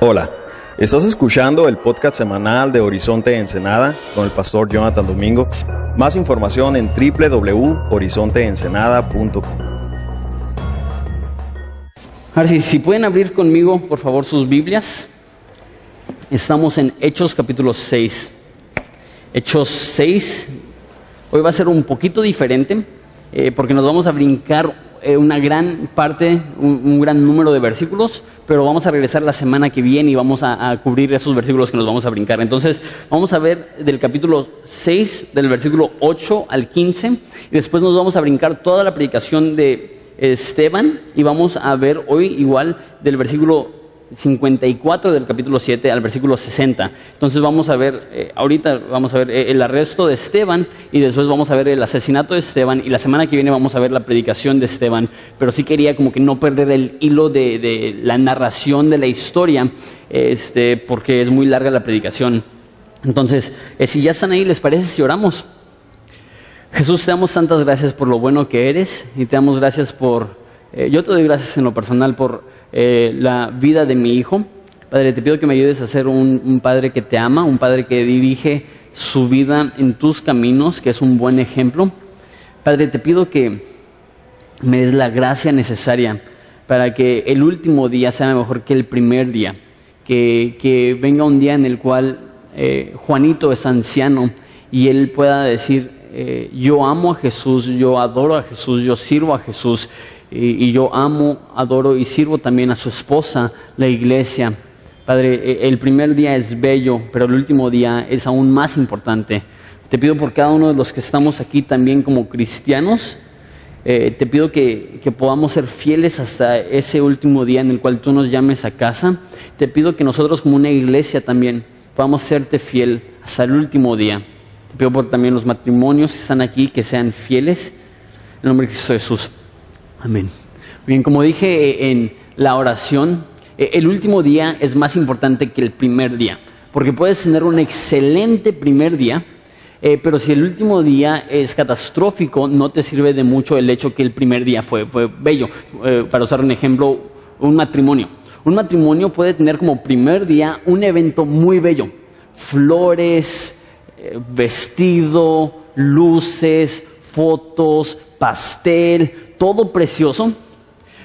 Hola, estás escuchando el podcast semanal de Horizonte Ensenada con el pastor Jonathan Domingo. Más información en www.horizonteensenada.com. Ahora sí, si pueden abrir conmigo, por favor, sus Biblias. Estamos en Hechos capítulo 6. Hechos 6. Hoy va a ser un poquito diferente eh, porque nos vamos a brincar eh, una gran parte, un, gran número de versículos, pero vamos a regresar la semana que viene y vamos a, a, cubrir esos versículos que nos vamos a brincar. Entonces, vamos a ver del capítulo 6, del versículo 8 al 15, y después nos vamos a brincar toda la predicación de Esteban y vamos a ver hoy igual del versículo 54 del capítulo 7 al versículo 60. Entonces vamos a ver, eh, ahorita vamos a ver eh, el arresto de Esteban y después vamos a ver el asesinato de Esteban y la semana que viene vamos a ver la predicación de Esteban. Pero sí quería como que no perder el hilo de, la narración de la historia, este, porque es muy larga la predicación. Entonces, eh, si ya están ahí, ¿les parece si oramos? Jesús, te damos tantas gracias por lo bueno que eres y te damos gracias por, yo te doy gracias en lo personal por eh, la vida de mi hijo. Padre, te pido que me ayudes a ser un, padre que te ama, un padre que dirige su vida en tus caminos, que es un buen ejemplo. Padre, te pido que me des la gracia necesaria para que el último día sea mejor que el primer día, que, que venga un día en el cual eh, Juanito es anciano y él pueda decir, eh, yo amo a Jesús, yo adoro a Jesús, yo sirvo a Jesús y, yo amo, adoro y sirvo también a su esposa, la iglesia. Padre, e, el primer día es bello, pero el último día es aún más importante. Te pido por cada uno de los que estamos aquí también como cristianos, eh, te pido que, que, podamos ser fieles hasta ese último día en el cual tú nos llames a casa. Te pido que nosotros como una iglesia también podamos serte fiel hasta el último día. Te pido por también los matrimonios que están aquí, que sean fieles. En el nombre de Cristo Jesús. Amén. Bien, como dije en la oración, el último día es más importante que el primer día, porque puedes tener un excelente primer día, eh, pero si el último día es catastrófico, no te sirve de mucho el hecho que el primer día fue, bello. Eh, para usar un ejemplo, un matrimonio. Un matrimonio puede tener como primer día un evento muy bello. Flores, eh, vestido, luces, fotos, pastel, todo precioso,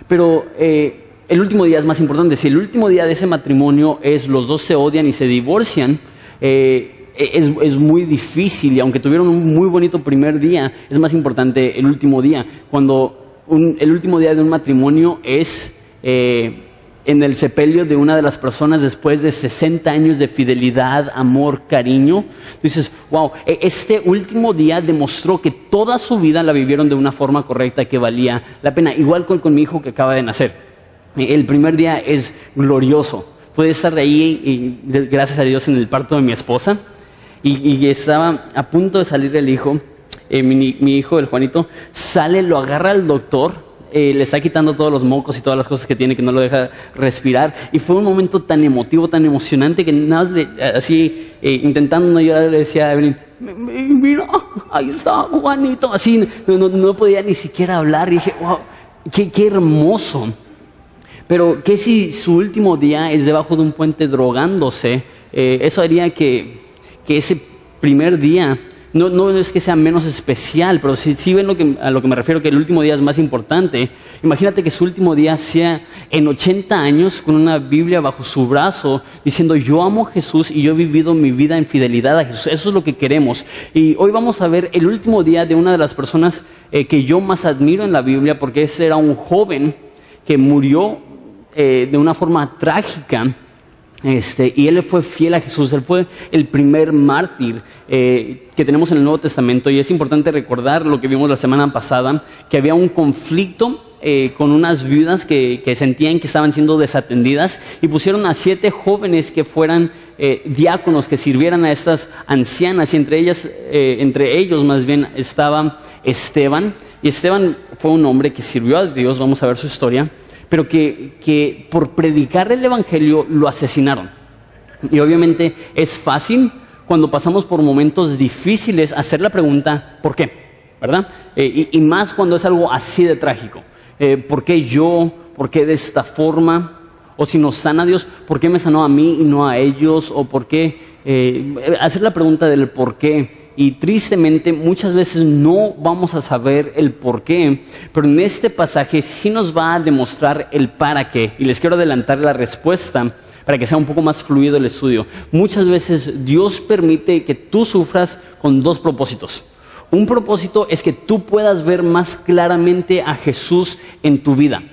pero eh, el último día es más importante. Si el último día de ese matrimonio es los dos se odian y se divorcian, eh, es, es, muy difícil y aunque tuvieron un muy bonito primer día, es más importante el último día. Cuando el último día de un matrimonio es eh, en el sepelio de una de las personas después de 60 años de fidelidad, amor, cariño. Dices, wow, este último día demostró que toda su vida la vivieron de una forma correcta que valía la pena. Igual con, con mi hijo que acaba de nacer. El primer día es glorioso. Puede estar ahí, gracias a Dios, en el parto de mi esposa. Y, estaba a punto de salir el hijo. Eh, mi, mi hijo, el Juanito, sale, lo agarra el doctor eh, le está quitando todos los mocos y todas las cosas que tiene que no lo deja respirar. Y fue un momento tan emotivo, tan emocionante que nada más le, así, eh, intentando no llorar, le decía a Evelyn, mira, ahí está Juanito. Así, no, no, no podía ni siquiera hablar. Y dije, wow, qué, qué hermoso. Pero, ¿qué si su último día es debajo de un puente drogándose? Eh, eso haría que, que ese primer día no, no, es que sea menos especial, pero si, si ven lo que, a lo que me refiero, que el último día es más importante, imagínate que su último día sea en 80 años con una Biblia bajo su brazo, diciendo yo amo a Jesús y yo he vivido mi vida en fidelidad a Jesús. Eso es lo que queremos. Y hoy vamos a ver el último día de una de las personas eh, que yo más admiro en la Biblia, porque ese era un joven que murió eh, de una forma trágica este, y él fue fiel a Jesús, él fue el primer mártir eh, que tenemos en el Nuevo Testamento. Y es importante recordar lo que vimos la semana pasada, que había un conflicto eh, con unas viudas que, sentían que estaban siendo desatendidas y pusieron a siete jóvenes que fueran eh, diáconos, que sirvieran a estas ancianas y entre ellas, entre ellos más bien estaba Esteban. Y Esteban fue un hombre que sirvió a Dios, vamos a ver su historia pero que, que, por predicar el Evangelio lo asesinaron. Y obviamente es fácil cuando pasamos por momentos difíciles hacer la pregunta, ¿por qué? ¿Verdad? Eh, y, más cuando es algo así de trágico. Eh, ¿Por qué yo? ¿Por qué de esta forma? O si nos sana Dios, ¿por qué me sanó a mí y no a ellos? O por qué eh, hacer la pregunta del por qué. Y tristemente muchas veces no vamos a saber el por qué, pero en este pasaje sí nos va a demostrar el para qué. Y les quiero adelantar la respuesta para que sea un poco más fluido el estudio. Muchas veces Dios permite que tú sufras con dos propósitos. Un propósito es que tú puedas ver más claramente a Jesús en tu vida.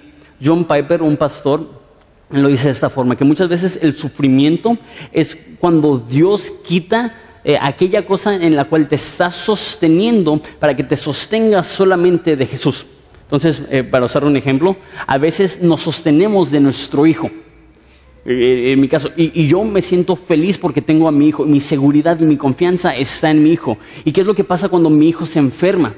John Piper, un pastor, lo dice de esta forma, que muchas veces el sufrimiento es cuando Dios quita eh, aquella cosa en la cual te estás sosteniendo para que te sostengas solamente de Jesús. Entonces, eh, para usar un ejemplo, a veces nos sostenemos de nuestro hijo. Eh, en mi caso, y, yo me siento feliz porque tengo a mi hijo, mi seguridad y mi confianza está en mi hijo. ¿Y qué es lo que pasa cuando mi hijo se enferma?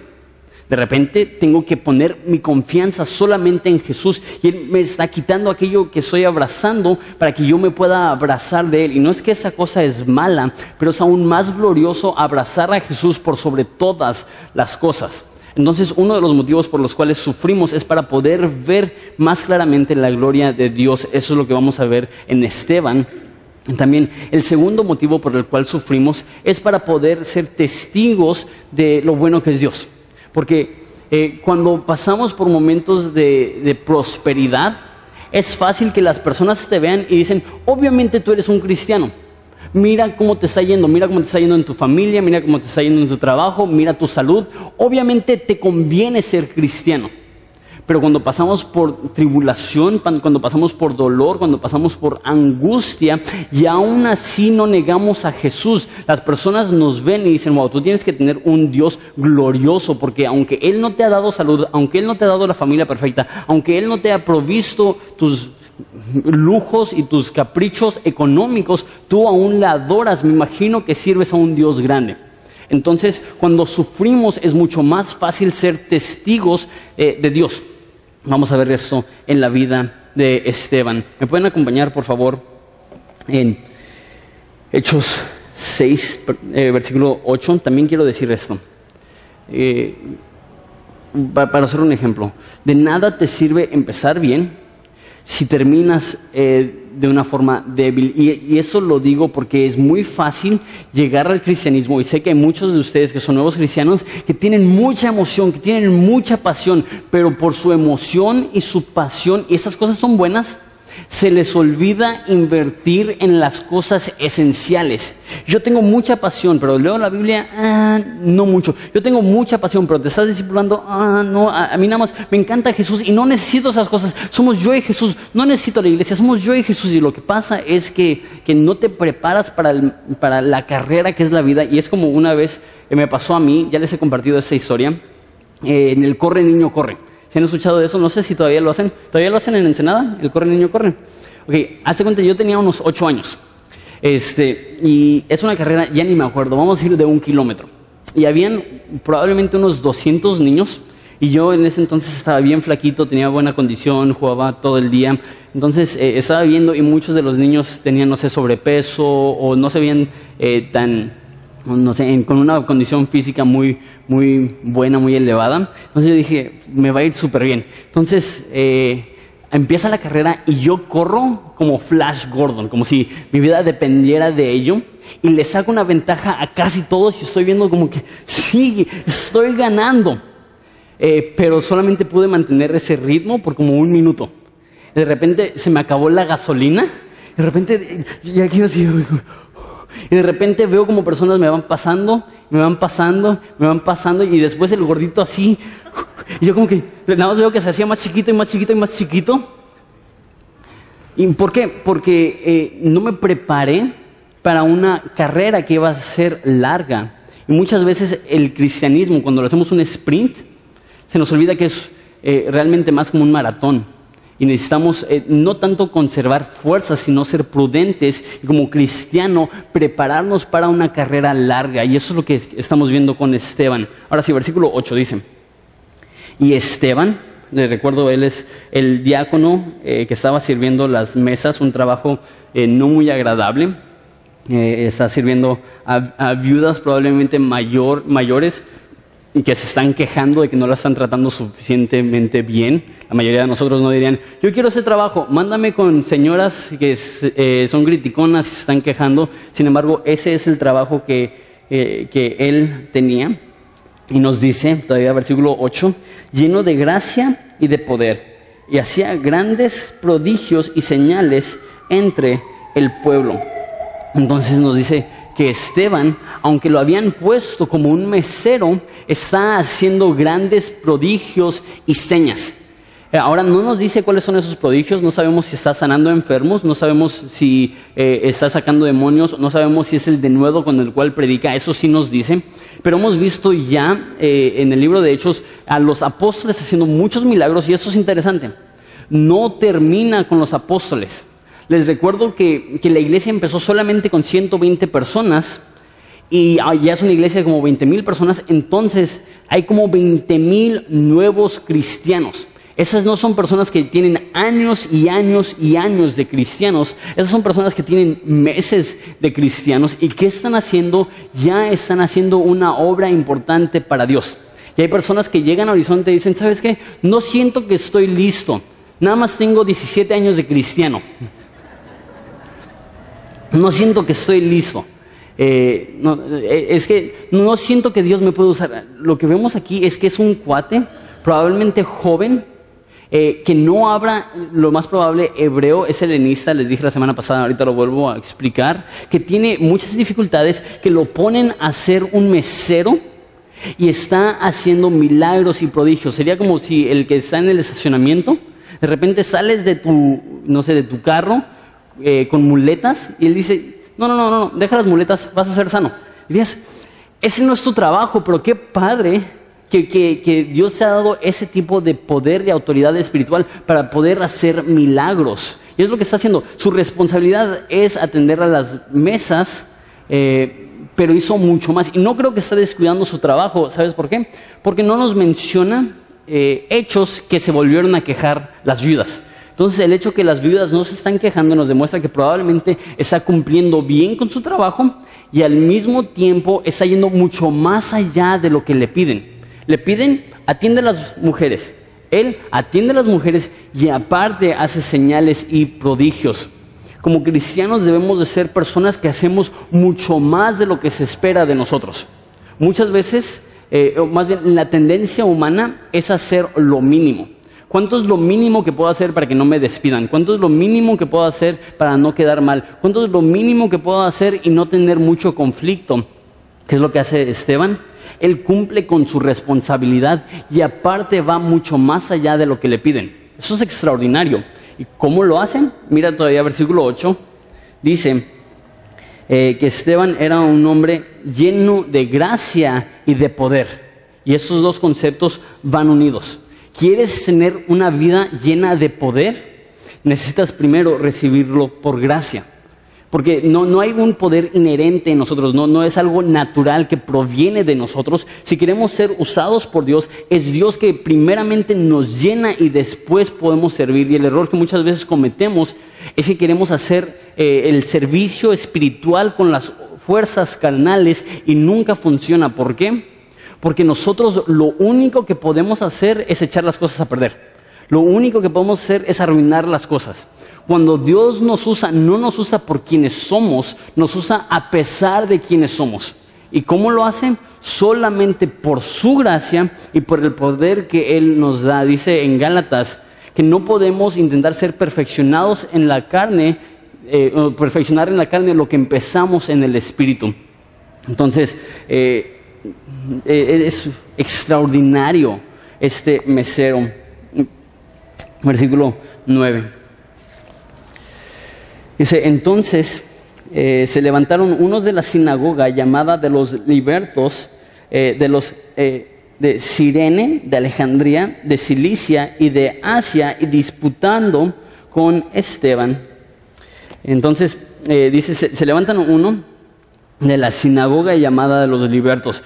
De repente tengo que poner mi confianza solamente en Jesús y Él me está quitando aquello que estoy abrazando para que yo me pueda abrazar de Él. Y no es que esa cosa es mala, pero es aún más glorioso abrazar a Jesús por sobre todas las cosas. Entonces, uno de los motivos por los cuales sufrimos es para poder ver más claramente la gloria de Dios. Eso es lo que vamos a ver en Esteban. También el segundo motivo por el cual sufrimos es para poder ser testigos de lo bueno que es Dios. Porque eh, cuando pasamos por momentos de, prosperidad, es fácil que las personas te vean y dicen, obviamente tú eres un cristiano. Mira cómo te está yendo, mira cómo te está yendo en tu familia, mira cómo te está yendo en tu trabajo, mira tu salud. Obviamente te conviene ser cristiano. Pero cuando pasamos por tribulación, cuando pasamos por dolor, cuando pasamos por angustia, y aún así no negamos a Jesús, las personas nos ven y dicen, wow, tú tienes que tener un Dios glorioso, porque aunque Él no te ha dado salud, aunque Él no te ha dado la familia perfecta, aunque Él no te ha provisto tus lujos y tus caprichos económicos, tú aún la adoras, me imagino que sirves a un Dios grande. Entonces, cuando sufrimos es mucho más fácil ser testigos eh, de Dios. Vamos a ver esto en la vida de Esteban. ¿Me pueden acompañar, por favor, en Hechos 6, eh, versículo 8? También quiero decir esto. Eh, para hacer un ejemplo, de nada te sirve empezar bien si terminas eh, de una forma débil. Y, eso lo digo porque es muy fácil llegar al cristianismo. Y sé que hay muchos de ustedes que son nuevos cristianos que tienen mucha emoción, que tienen mucha pasión, pero por su emoción y su pasión, y esas cosas son buenas, se les olvida invertir en las cosas esenciales. Yo tengo mucha pasión, pero leo la Biblia, ah, no mucho. Yo tengo mucha pasión, pero te estás discipulando, ah, no, a, mí nada más me encanta Jesús y no necesito esas cosas. Somos yo y Jesús, no necesito la iglesia, somos yo y Jesús. Y lo que pasa es que, que no te preparas para, para la carrera que es la vida. Y es como una vez que me pasó a mí, ya les he compartido esta historia, eh, en el corre niño corre. ¿Se han escuchado de eso? No sé si todavía lo hacen. ¿Todavía lo hacen en Ensenada? ¿El corre niño corre? Ok, hace cuenta, yo tenía unos ocho años. Este, y es una carrera, ya ni me acuerdo, vamos a ir de un kilómetro. Y habían probablemente unos 200 niños. Y yo en ese entonces estaba bien flaquito, tenía buena condición, jugaba todo el día. Entonces eh, estaba viendo y muchos de los niños tenían, no sé, sobrepeso o no se veían eh, tan, no sé, con una condición física muy, muy buena, muy elevada. Entonces yo dije, me va a ir súper bien. Entonces eh, empieza la carrera y yo corro como Flash Gordon, como si mi vida dependiera de ello. Y le saco una ventaja a casi todos y estoy viendo como que, sí, estoy ganando. Eh, pero solamente pude mantener ese ritmo por como un minuto. De repente se me acabó la gasolina. De repente, ya quiero así, y de repente veo como personas me van pasando, me van pasando, me van pasando, y después el gordito así. Y yo como que nada más veo que se hacía más chiquito y más chiquito y más chiquito. ¿Y por qué? Porque eh, no me preparé para una carrera que iba a ser larga. Y muchas veces el cristianismo, cuando lo hacemos un sprint, se nos olvida que es eh, realmente más como un maratón. Y necesitamos eh, no tanto conservar fuerzas, sino ser prudentes y como cristiano prepararnos para una carrera larga. Y eso es lo que estamos viendo con Esteban. Ahora sí, versículo 8 dice, y Esteban, les recuerdo, él es el diácono eh, que estaba sirviendo las mesas, un trabajo eh, no muy agradable. está sirviendo a, viudas probablemente mayor, mayores que se están quejando de que no la están tratando suficientemente bien. La mayoría de nosotros no dirían, yo quiero ese trabajo, mándame con señoras que eh, son criticonas y se están quejando. Sin embargo, ese es el trabajo que, eh, que él tenía. Y nos dice, todavía versículo 8, lleno de gracia y de poder. Y hacía grandes prodigios y señales entre el pueblo. Entonces nos dice, que Esteban, aunque lo habían puesto como un mesero, está haciendo grandes prodigios y señas. Eh, ahora no nos dice cuáles son esos prodigios, no sabemos si está sanando enfermos, no sabemos si eh, está sacando demonios, no sabemos si es el de nuevo con el cual predica, eso sí nos dice. Pero hemos visto ya eh, en el libro de Hechos a los apóstoles haciendo muchos milagros y esto es interesante. No termina con los apóstoles. Les recuerdo que, la iglesia empezó solamente con 120 personas y ya es una iglesia de como 20 mil personas, entonces hay como 20 mil nuevos cristianos. Esas no son personas que tienen años y años y años de cristianos, esas son personas que tienen meses de cristianos y que están haciendo, ya están haciendo una obra importante para Dios. Y hay personas que llegan a Horizonte y dicen, ¿sabes qué? No siento que estoy listo, nada más tengo 17 años de cristiano no siento que estoy listo. Eh, eh, es que no siento que Dios me pueda usar. Lo que vemos aquí es que es un cuate, probablemente joven, eh, que no habla, lo más probable, hebreo, es helenista, les dije la semana pasada, ahorita lo vuelvo a explicar, que tiene muchas dificultades, que lo ponen a ser un mesero y está haciendo milagros y prodigios. Sería como si el que está en el estacionamiento, de repente sales de tu, no sé, de tu carro, eh, con muletas y él dice, no, no, no, no, deja las muletas, vas a ser sano. Dices, ese no es tu trabajo, pero qué padre que, que, Dios te ha dado ese tipo de poder y autoridad espiritual para poder hacer milagros. Y es lo que está haciendo. Su responsabilidad es atender a las mesas, eh, pero hizo mucho más. Y no creo que está descuidando su trabajo. ¿Sabes por qué? Porque no nos menciona eh, hechos que se volvieron a quejar las viudas. Entonces el hecho que las viudas no se están quejando nos demuestra que probablemente está cumpliendo bien con su trabajo y al mismo tiempo está yendo mucho más allá de lo que le piden. Le piden, atiende a las mujeres. Él atiende a las mujeres y aparte hace señales y prodigios. Como cristianos debemos de ser personas que hacemos mucho más de lo que se espera de nosotros. Muchas veces, eh, más bien la tendencia humana es hacer lo mínimo. ¿Cuánto es lo mínimo que puedo hacer para que no me despidan? ¿Cuánto es lo mínimo que puedo hacer para no quedar mal? ¿Cuánto es lo mínimo que puedo hacer y no tener mucho conflicto? ¿Qué es lo que hace Esteban? Él cumple con su responsabilidad y aparte va mucho más allá de lo que le piden. Eso es extraordinario. ¿Y cómo lo hacen? Mira todavía versículo 8. Dice eh, que Esteban era un hombre lleno de gracia y de poder. Y estos dos conceptos van unidos. ¿Quieres tener una vida llena de poder? Necesitas primero recibirlo por gracia. Porque no, no hay un poder inherente en nosotros, no, no es algo natural que proviene de nosotros. Si queremos ser usados por Dios, es Dios que primeramente nos llena y después podemos servir. Y el error que muchas veces cometemos es que queremos hacer eh, el servicio espiritual con las fuerzas carnales y nunca funciona. ¿Por qué? Porque nosotros lo único que podemos hacer es echar las cosas a perder. Lo único que podemos hacer es arruinar las cosas. Cuando Dios nos usa, no nos usa por quienes somos, nos usa a pesar de quienes somos. ¿Y cómo lo hacen? Solamente por su gracia y por el poder que Él nos da. Dice en Gálatas que no podemos intentar ser perfeccionados en la carne, eh, perfeccionar en la carne lo que empezamos en el Espíritu. Entonces, eh, es extraordinario este mesero. Versículo 9. Dice, entonces eh, se levantaron unos de la sinagoga llamada de los libertos, eh, de los de Sirene, de Alejandría, de Cilicia y de Asia, y disputando con Esteban. Entonces, dice, se levantan uno de la sinagoga llamada de los libertos.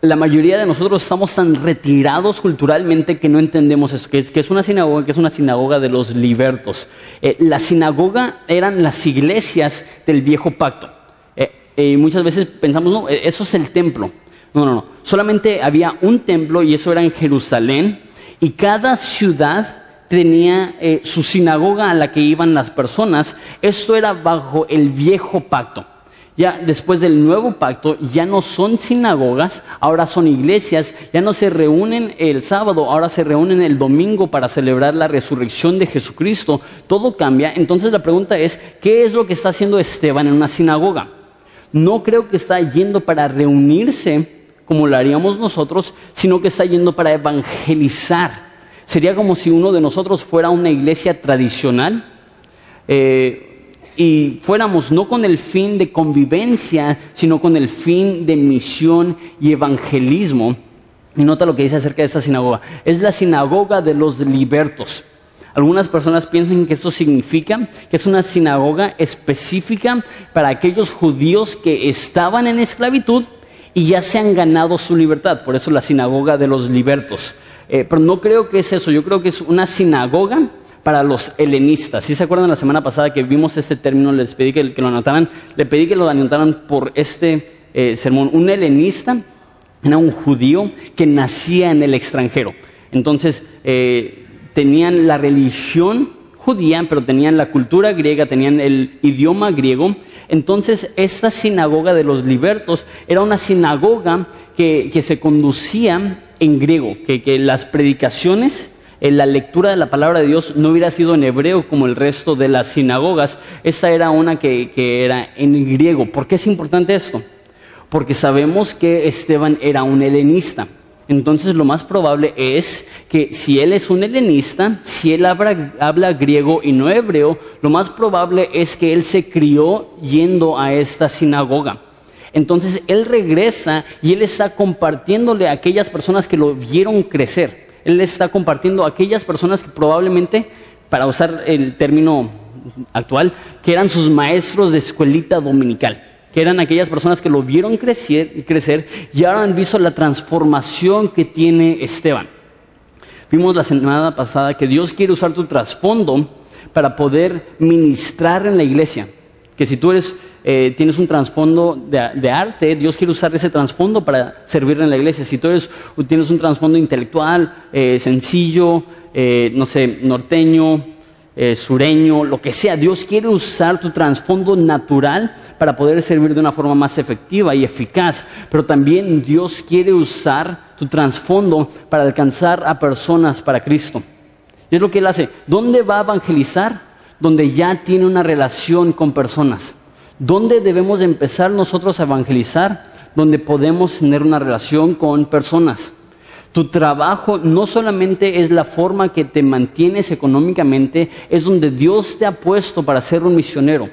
La mayoría de nosotros estamos tan retirados culturalmente que no entendemos eso, que es, que es una sinagoga, que es una sinagoga de los libertos. Eh, la sinagoga eran las iglesias del viejo pacto. Eh, y muchas veces pensamos, no, eso es el templo. No, no, no. Solamente había un templo y eso era en Jerusalén. Y cada ciudad tenía eh, su sinagoga a la que iban las personas. Esto era bajo el viejo pacto. Ya después del nuevo pacto ya no son sinagogas, ahora son iglesias, ya no se reúnen el sábado, ahora se reúnen el domingo para celebrar la resurrección de Jesucristo. Todo cambia. Entonces la pregunta es, ¿qué es lo que está haciendo Esteban en una sinagoga? No creo que está yendo para reunirse como lo haríamos nosotros, sino que está yendo para evangelizar. Sería como si uno de nosotros fuera una iglesia tradicional. Eh, y fuéramos no con el fin de convivencia, sino con el fin de misión y evangelismo. Y nota lo que dice acerca de esta sinagoga. Es la sinagoga de los libertos. Algunas personas piensan que esto significa que es una sinagoga específica para aquellos judíos que estaban en esclavitud y ya se han ganado su libertad. Por eso la sinagoga de los libertos. Eh, pero no creo que es eso. Yo creo que es una sinagoga para los helenistas. Si se acuerdan la semana pasada que vimos este término, les pedí que, lo anotaran, le pedí que lo anotaran por este eh, sermón. Un helenista era un judío que nacía en el extranjero. Entonces, eh, tenían la religión judía, pero tenían la cultura griega, tenían el idioma griego. Entonces, esta sinagoga de los libertos era una sinagoga que, se conducía en griego, que las predicaciones la lectura de la palabra de Dios no hubiera sido en hebreo como el resto de las sinagogas, esta era una que, que era en griego. ¿Por qué es importante esto? Porque sabemos que Esteban era un helenista. Entonces lo más probable es que si él es un helenista, si él habla, habla, griego y no hebreo, lo más probable es que él se crió yendo a esta sinagoga. Entonces él regresa y él está compartiéndole a aquellas personas que lo vieron crecer. Él les está compartiendo a aquellas personas que probablemente, para usar el término actual, que eran sus maestros de escuelita dominical, que eran aquellas personas que lo vieron crecer, crecer y ahora han visto la transformación que tiene Esteban. Vimos la semana pasada que Dios quiere usar tu trasfondo para poder ministrar en la iglesia. Que si tú eres eh, tienes un trasfondo de, arte, Dios quiere usar ese trasfondo para servir en la iglesia. Si tú eres, tienes un trasfondo intelectual, eh, sencillo, eh, no sé, norteño, sureño, lo que sea, Dios quiere usar tu trasfondo natural para poder servir de una forma más efectiva y eficaz. Pero también Dios quiere usar tu trasfondo para alcanzar a personas para Cristo. Y es lo que Él hace. ¿Dónde va a evangelizar? Donde ya tiene una relación con personas. ¿Dónde debemos empezar nosotros a evangelizar? Donde podemos tener una relación con personas. Tu trabajo no solamente es la forma que te mantienes económicamente, es donde Dios te ha puesto para ser un misionero.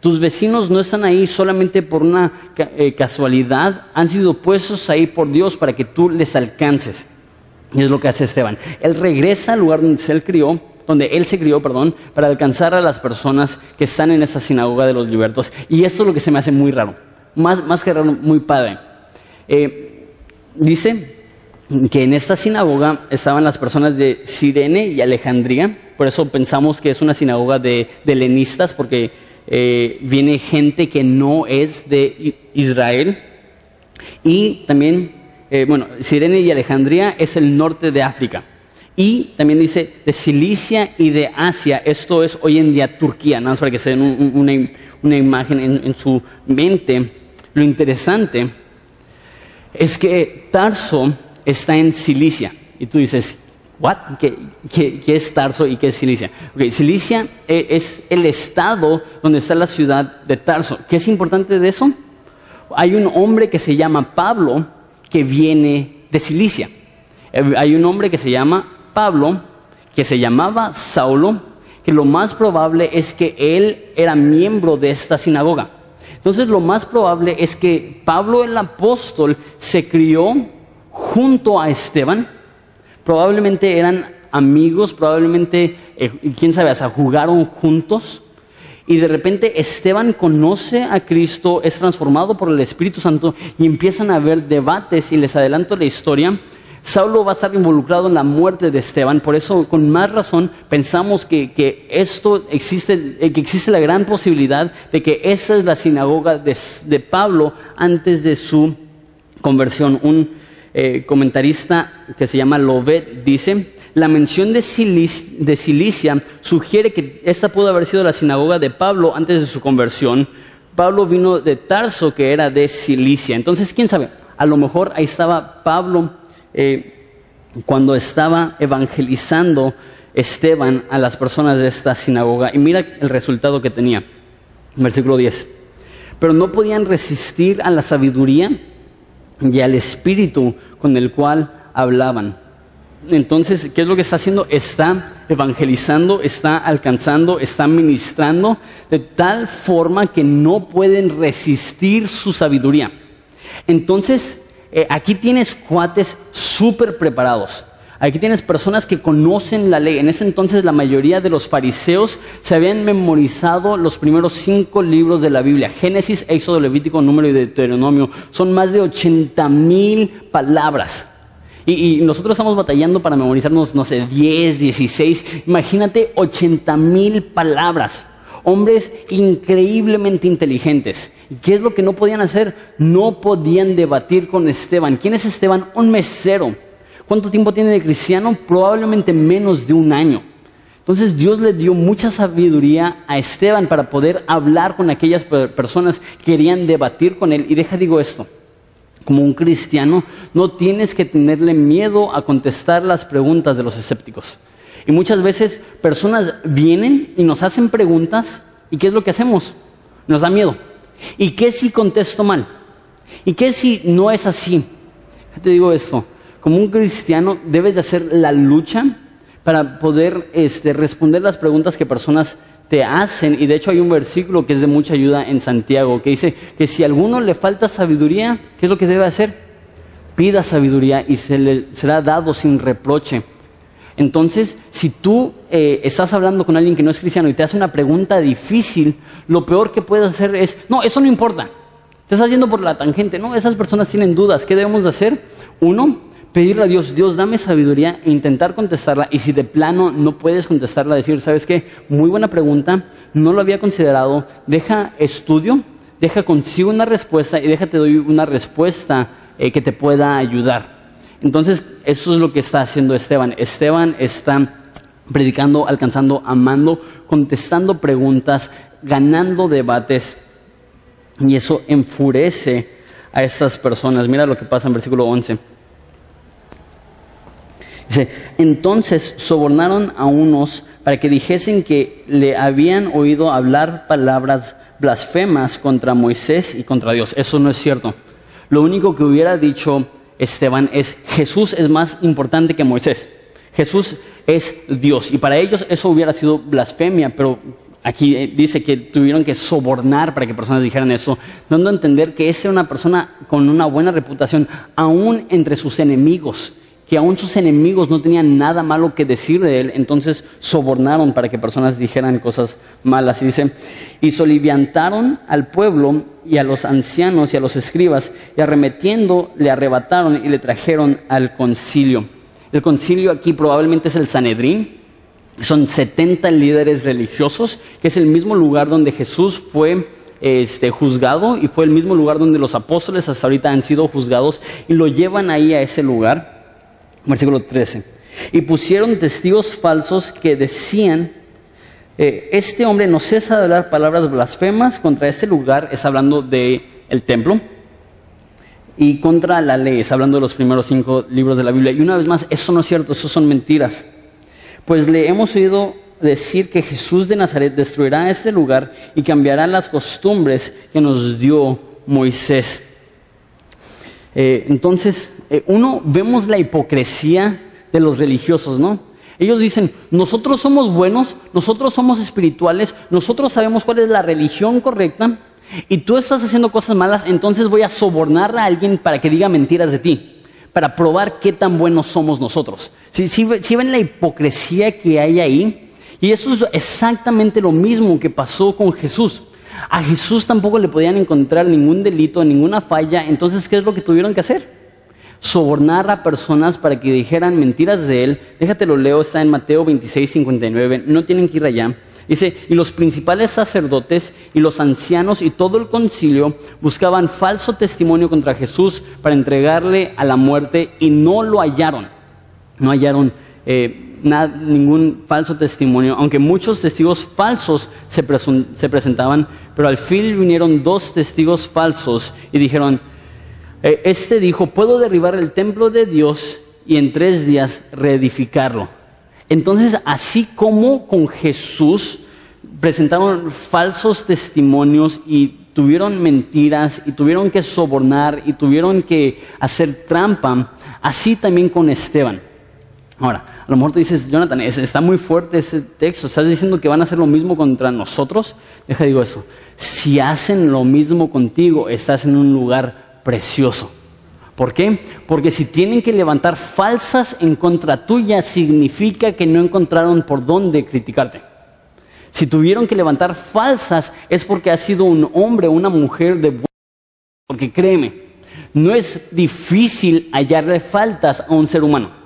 Tus vecinos no están ahí solamente por una eh, casualidad, han sido puestos ahí por Dios para que tú les alcances. Y es lo que hace Esteban. Él regresa al lugar donde se crió donde él se crió, perdón, para alcanzar a las personas que están en esa sinagoga de los libertos. Y esto es lo que se me hace muy raro, más, más que raro, muy padre. Eh, dice que en esta sinagoga estaban las personas de Sirene y Alejandría, por eso pensamos que es una sinagoga de, helenistas, porque eh, viene gente que no es de Israel. Y también, eh, bueno, Sirene y Alejandría es el norte de África. Y también dice de Cilicia y de Asia. Esto es hoy en día Turquía, nada más para que se den una, imagen en, su mente. Lo interesante es que Tarso está en Cilicia. Y tú dices, ¿what? ¿Qué, es Tarso y qué es Cilicia? Okay, Cilicia e, es el estado donde está la ciudad de Tarso. ¿Qué es importante de eso? Hay un hombre que se llama Pablo que viene de Cilicia. Eh, hay un hombre que se llama Pablo, que se llamaba Saulo, que lo más probable es que él era miembro de esta sinagoga. Entonces lo más probable es que Pablo el apóstol se crió junto a Esteban. Probablemente eran amigos, probablemente, eh, quién sabe, hasta jugaron juntos. Y de repente Esteban conoce a Cristo, es transformado por el Espíritu Santo y empiezan a haber debates. Y les adelanto la historia Saulo va a estar involucrado en la muerte de Esteban, por eso con más razón pensamos que, esto existe, eh, que existe la gran posibilidad de que esa es la sinagoga de, Pablo antes de su conversión. Un eh, comentarista que se llama Lovet dice, la mención de, de Cilicia sugiere que esta pudo haber sido la sinagoga de Pablo antes de su conversión. Pablo vino de Tarso, que era de Cilicia. Entonces, ¿quién sabe? A lo mejor ahí estaba Pablo eh, cuando estaba evangelizando Esteban a las personas de esta sinagoga. Y mira el resultado que tenía. Versículo 10. Pero no podían resistir a la sabiduría y al espíritu con el cual hablaban. Entonces, ¿qué es lo que está haciendo? Está evangelizando, está alcanzando, está ministrando de tal forma que no pueden resistir su sabiduría. Entonces, eh, aquí tienes cuates súper preparados. Aquí tienes personas que conocen la ley. En ese entonces la mayoría de los fariseos se habían memorizado los primeros cinco libros de la Biblia. Génesis, Éxodo, Levítico, Número y Deuteronomio. Son más de 80 mil palabras. Y, nosotros estamos batallando para memorizarnos, no sé, 10, 16. Imagínate 80 mil palabras. Hombres increíblemente inteligentes. ¿Qué es lo que no podían hacer? No podían debatir con Esteban. ¿Quién es Esteban? Un mesero ¿Cuánto tiempo tiene de cristiano? Probablemente menos de un año. Entonces Dios le dio mucha sabiduría a Esteban para poder hablar con aquellas personas que querían debatir con él. Y deja digo esto, como un cristiano no tienes que tenerle miedo a contestar las preguntas de los escépticos. Y muchas veces personas vienen y nos hacen preguntas y ¿qué es lo que hacemos? Nos da miedo. ¿Y qué si contesto mal? ¿Y qué si no es así? Te digo esto, como un cristiano debes de hacer la lucha para poder este, responder las preguntas que personas te hacen. Y de hecho hay un versículo que es de mucha ayuda en Santiago, que dice que si a alguno le falta sabiduría, ¿qué es lo que debe hacer? Pida sabiduría y se le será dado sin reproche. Entonces, si tú eh, estás hablando con alguien que no es cristiano y te hace una pregunta difícil, lo peor que puedes hacer es, no, eso no importa. Te estás yendo por la tangente. No, esas personas tienen dudas. ¿Qué debemos de hacer? Uno, pedirle a Dios, Dios, dame sabiduría intentar contestarla. Y si de plano no puedes contestarla, decir, ¿sabes qué? Muy buena pregunta, no lo había considerado, deja estudio, deja consigo una respuesta y déjate doy una respuesta eh, que te pueda ayudar. Entonces, eso es lo que está haciendo Esteban. Esteban está predicando, alcanzando, amando, contestando preguntas, ganando debates. Y eso enfurece a estas personas. Mira lo que pasa en versículo 11. Dice, entonces sobornaron a unos para que dijesen que le habían oído hablar palabras blasfemas contra Moisés y contra Dios. Eso no es cierto. Lo único que hubiera dicho Esteban es, Jesús es más importante que Moisés. Jesús es Dios. Y para ellos eso hubiera sido blasfemia, pero aquí eh, dice que tuvieron que sobornar para que personas dijeran eso, dando a entender que era una persona con una buena reputación, aún entre sus enemigos que aún sus enemigos no tenían nada malo que decir de él, entonces sobornaron para que personas dijeran cosas malas. Y dice, y soliviantaron al pueblo y a los ancianos y a los escribas, y arremetiendo le arrebataron y le trajeron al concilio. El concilio aquí probablemente es el Sanedrín, son 70 líderes religiosos, que es el mismo lugar donde Jesús fue este, juzgado y fue el mismo lugar donde los apóstoles hasta ahorita han sido juzgados y lo llevan ahí a ese lugar. Versículo 13. Y pusieron testigos falsos que decían, eh, este hombre no cesa de hablar palabras blasfemas contra este lugar, es hablando del el templo, y contra la ley, es hablando de los primeros cinco libros de la Biblia. Y una vez más, eso no es cierto, eso son mentiras. Pues le hemos oído decir que Jesús de Nazaret destruirá este lugar y cambiará las costumbres que nos dio Moisés. Eh, entonces, eh, uno vemos la hipocresía de los religiosos, ¿no? Ellos dicen, nosotros somos buenos, nosotros somos espirituales, nosotros sabemos cuál es la religión correcta y tú estás haciendo cosas malas, entonces voy a sobornar a alguien para que diga mentiras de ti, para probar qué tan buenos somos nosotros. Si, ven la hipocresía que hay ahí, y eso es exactamente lo mismo que pasó con Jesús. A Jesús tampoco le podían encontrar ningún delito, ninguna falla. Entonces, ¿qué es lo que tuvieron que hacer? Sobornar a personas para que dijeran mentiras de él. Déjate lo leo, está en Mateo 26, 59. No tienen que ir allá. Dice, y los principales sacerdotes y los ancianos y todo el concilio buscaban falso testimonio contra Jesús para entregarle a la muerte y no lo hallaron. No hallaron eh, ningún falso testimonio, aunque muchos testigos falsos se, se presentaban, pero al fin vinieron dos testigos falsos y dijeron, eh, este dijo, puedo derribar el templo de Dios y en tres días reedificarlo. Entonces, así como con Jesús presentaron falsos testimonios y tuvieron mentiras y tuvieron que sobornar y tuvieron que hacer trampa, así también con Esteban. Ahora, a lo mejor te dices, Jonathan, está muy fuerte ese texto, estás diciendo que van a hacer lo mismo contra nosotros. Deja digo eso, si hacen lo mismo contigo, estás en un lugar precioso. ¿Por qué? Porque si tienen que levantar falsas en contra tuya, significa que no encontraron por dónde criticarte. Si tuvieron que levantar falsas es porque has sido un hombre o una mujer de Porque créeme, no es difícil hallarle faltas a un ser humano.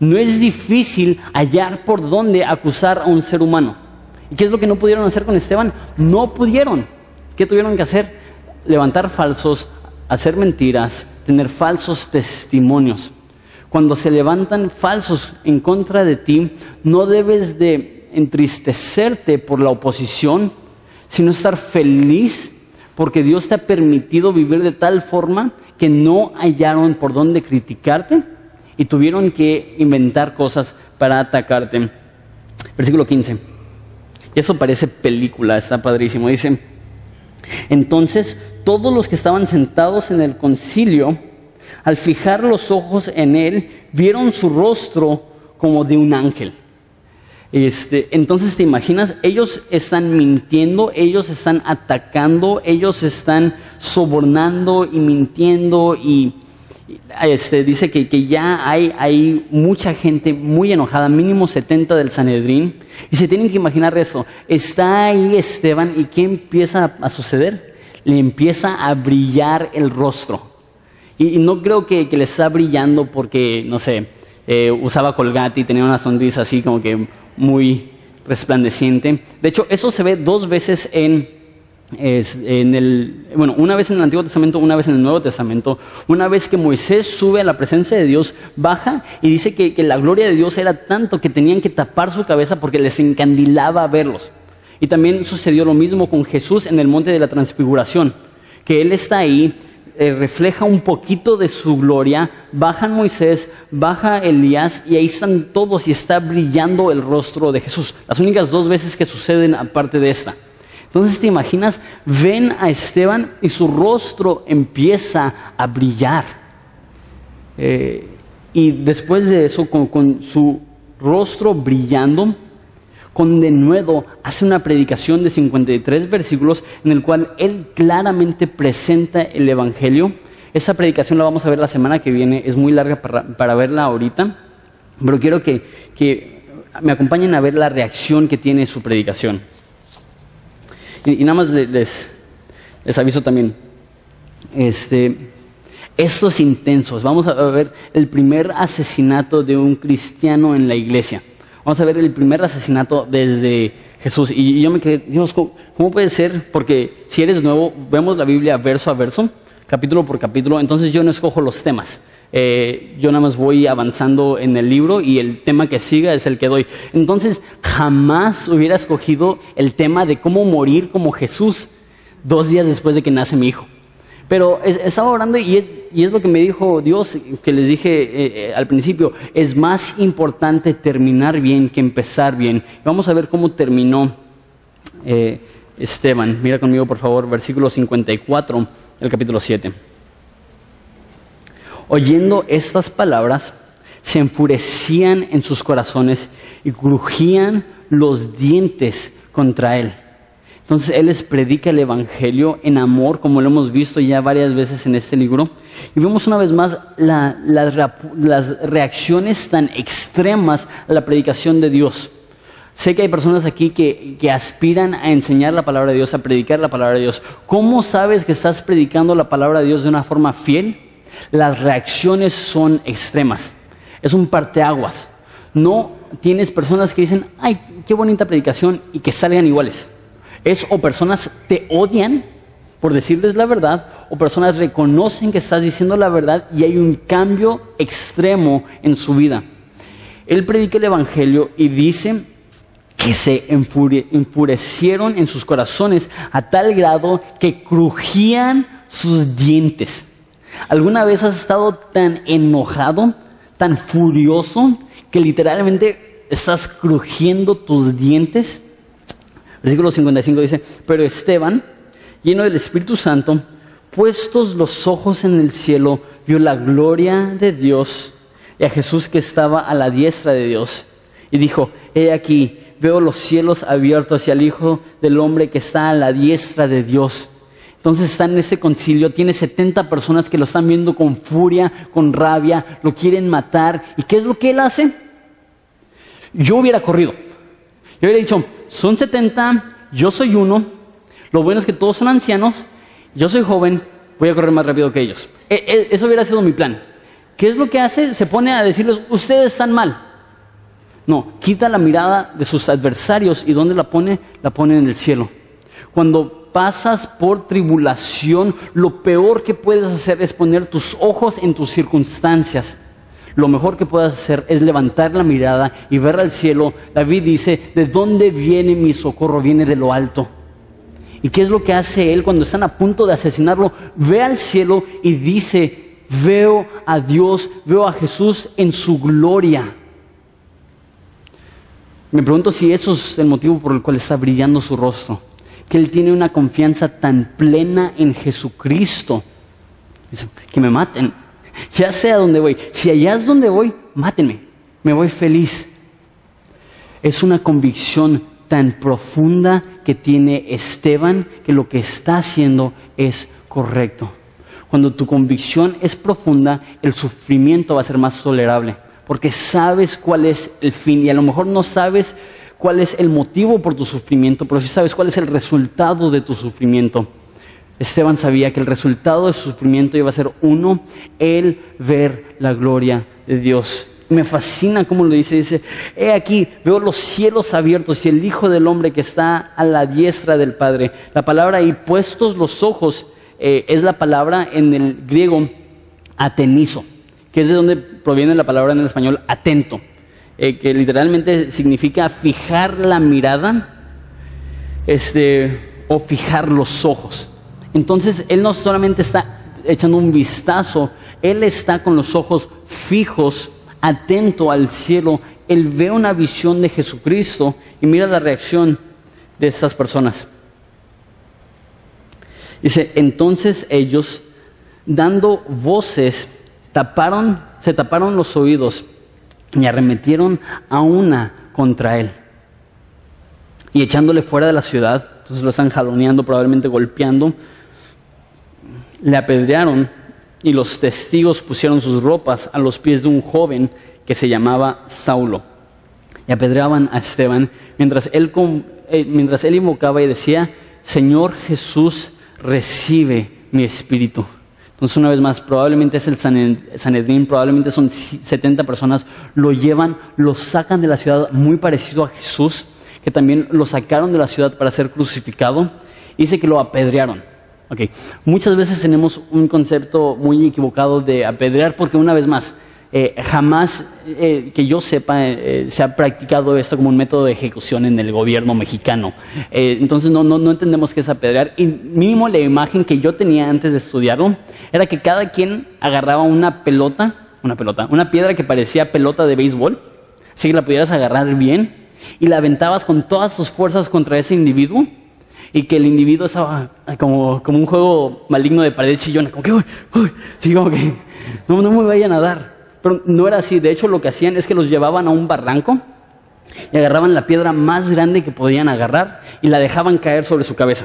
No es difícil hallar por dónde acusar a un ser humano. ¿Y qué es lo que no pudieron hacer con Esteban? No pudieron. ¿Qué tuvieron que hacer? Levantar falsos, hacer mentiras, tener falsos testimonios. Cuando se levantan falsos en contra de ti, no debes de entristecerte por la oposición, sino estar feliz porque Dios te ha permitido vivir de tal forma que no hallaron por dónde criticarte y tuvieron que inventar cosas para atacarte. Versículo 15. Y eso parece película, está padrísimo. Dice, entonces todos los que estaban sentados en el concilio, al fijar los ojos en él, vieron su rostro como de un ángel. Este, entonces te imaginas, ellos están mintiendo, ellos están atacando, ellos están sobornando y mintiendo y este, dice que, ya hay, hay, mucha gente muy enojada, mínimo 70 del Sanedrín, y se tienen que imaginar eso. Está ahí Esteban y ¿qué empieza a suceder? le empieza a brillar el rostro. Y, no creo que, le está brillando porque, no sé, eh, usaba colgate y tenía una sonrisa así como que muy resplandeciente. De hecho, eso se ve dos veces en, en el, bueno, una vez en el Antiguo Testamento, una vez en el Nuevo Testamento. Una vez que Moisés sube a la presencia de Dios, baja y dice que, la gloria de Dios era tanto que tenían que tapar su cabeza porque les encandilaba verlos. Y también sucedió lo mismo con Jesús en el monte de la transfiguración, que Él está ahí, eh, refleja un poquito de su gloria, baja Moisés, baja Elías y ahí están todos y está brillando el rostro de Jesús. Las únicas dos veces que suceden aparte de esta. Entonces te imaginas, ven a Esteban y su rostro empieza a brillar. Eh, y después de eso, con su rostro brillando, con denuedo hace una predicación de 53 versículos en el cual él claramente presenta el Evangelio. Esa predicación la vamos a ver la semana que viene, es muy larga para, verla ahorita, pero quiero que, me acompañen a ver la reacción que tiene su predicación. Y, nada más les, les, aviso también, este, estos intensos, vamos a ver el primer asesinato de un cristiano en la iglesia. Vamos a ver el primer asesinato desde Jesús. Y yo me quedé, Dios, ¿cómo, puede ser? Porque si eres nuevo, vemos la Biblia verso a verso, capítulo por capítulo, entonces yo no escojo los temas. Eh, yo nada más voy avanzando en el libro y el tema que siga es el que doy. Entonces, jamás hubiera escogido el tema de cómo morir como Jesús dos días después de que nace mi hijo. Pero estaba orando y es, lo que me dijo Dios, que les dije eh, eh, al principio, es más importante terminar bien que empezar bien. Vamos a ver cómo terminó Esteban. Mira conmigo, por favor, versículo 54 del capítulo 7. Oyendo estas palabras, se enfurecían en sus corazones y crujían los dientes contra él. Entonces Él les predica el Evangelio en amor, como lo hemos visto ya varias veces en este libro. Y vemos una vez más las, reacciones tan extremas a la predicación de Dios. Sé que hay personas aquí que, que, aspiran a enseñar la palabra de Dios, a predicar la palabra de Dios. ¿Cómo sabes que estás predicando la palabra de Dios de una forma fiel? Las reacciones son extremas. Es un parteaguas. No tienes personas que dicen, ay, qué bonita predicación y que salgan iguales. Es o personas te odian por decirles la verdad, o personas reconocen que estás diciendo la verdad y hay un cambio extremo en su vida. Él predica el Evangelio y dice que se enfurecieron en sus corazones a tal grado que crujían sus dientes. ¿Alguna vez has estado tan enojado, tan furioso, que literalmente estás crujiendo tus dientes? Versículo 55 dice, pero Esteban, lleno del Espíritu Santo, puestos los ojos en el cielo, vio la gloria de Dios y a Jesús que estaba a la diestra de Dios. Y dijo, he aquí, veo los cielos abiertos y al Hijo del Hombre que está a la diestra de Dios. Entonces está en ese concilio, tiene 70 personas que lo están viendo con furia, con rabia, lo quieren matar. ¿Y qué es lo que él hace? Yo hubiera corrido. Yo hubiera dicho, son 70, yo soy uno, lo bueno es que todos son ancianos, yo soy joven, voy a correr más rápido que ellos. E, e, eso hubiera sido mi plan. ¿Qué es lo que hace? Se pone a decirles, ustedes están mal. No, quita la mirada de sus adversarios y ¿dónde la pone? La pone en el cielo. Cuando pasas por tribulación, lo peor que puedes hacer es poner tus ojos en tus circunstancias. Lo mejor que puedes hacer es levantar la mirada y ver al cielo. David dice, ¿de dónde viene mi socorro? Viene de lo alto. ¿Y qué es lo que hace él cuando están a punto de asesinarlo? Ve al cielo y dice, veo a Dios, veo a Jesús en su gloria. Me pregunto si eso es el motivo por el cual está brillando su rostro. Que él tiene una confianza tan plena en Jesucristo. Dice, que me maten. Ya sé a dónde voy. Si allá es donde voy, mátenme. Me voy feliz. Es una convicción tan profunda que tiene Esteban que lo que está haciendo es correcto. Cuando tu convicción es profunda, el sufrimiento va a ser más tolerable, porque sabes cuál es el fin y a lo mejor no sabes cuál es el motivo por tu sufrimiento, pero sí sabes cuál es el resultado de tu sufrimiento. Esteban sabía que el resultado de su sufrimiento iba a ser uno, el ver la gloria de Dios me fascina cómo lo dice. Dice, he aquí, veo los cielos abiertos y el Hijo del Hombre que está a la diestra del Padre. La palabra ahí, puestos los ojos, eh, es la palabra en el griego atenizo, que es de donde proviene la palabra en el español atento, eh, que literalmente significa fijar la mirada este, o fijar los ojos. Entonces, él no solamente está echando un vistazo, él está con los ojos fijos atento al cielo, él ve una visión de Jesucristo y mira la reacción de estas personas. Dice, entonces ellos, dando voces, taparon, se taparon los oídos y arremetieron a una contra él. Y echándole fuera de la ciudad, entonces lo están jaloneando, probablemente golpeando, le apedrearon y los testigos pusieron sus ropas a los pies de un joven que se llamaba Saulo. Y apedreaban a Esteban mientras él, eh, mientras él invocaba y decía, Señor Jesús, recibe mi espíritu. Entonces, una vez más, probablemente es el Sanedrín, probablemente son 70 personas, lo llevan, lo sacan de la ciudad muy parecido a Jesús, que también lo sacaron de la ciudad para ser crucificado. Dice que lo apedrearon. Okay. Muchas veces tenemos un concepto muy equivocado de apedrear porque una vez más, eh, jamás eh, que yo sepa eh, se ha practicado esto como un método de ejecución en el gobierno mexicano. entonces no, no, no entendemos qué es apedrear. Y mínimo la imagen que yo tenía antes de estudiarlo era que cada quien agarraba una pelota, una pelota, una piedra que parecía pelota de béisbol, así que la pudieras agarrar bien y la aventabas con todas tus fuerzas contra ese individuo y que el individuo estaba como, como un juego maligno de pared chillona, como que, uy, uy, sí, como que, no, no me vayan a dar. Pero no era así, de hecho lo que hacían es que los llevaban a un barranco y agarraban la piedra más grande que podían agarrar y la dejaban caer sobre su cabeza.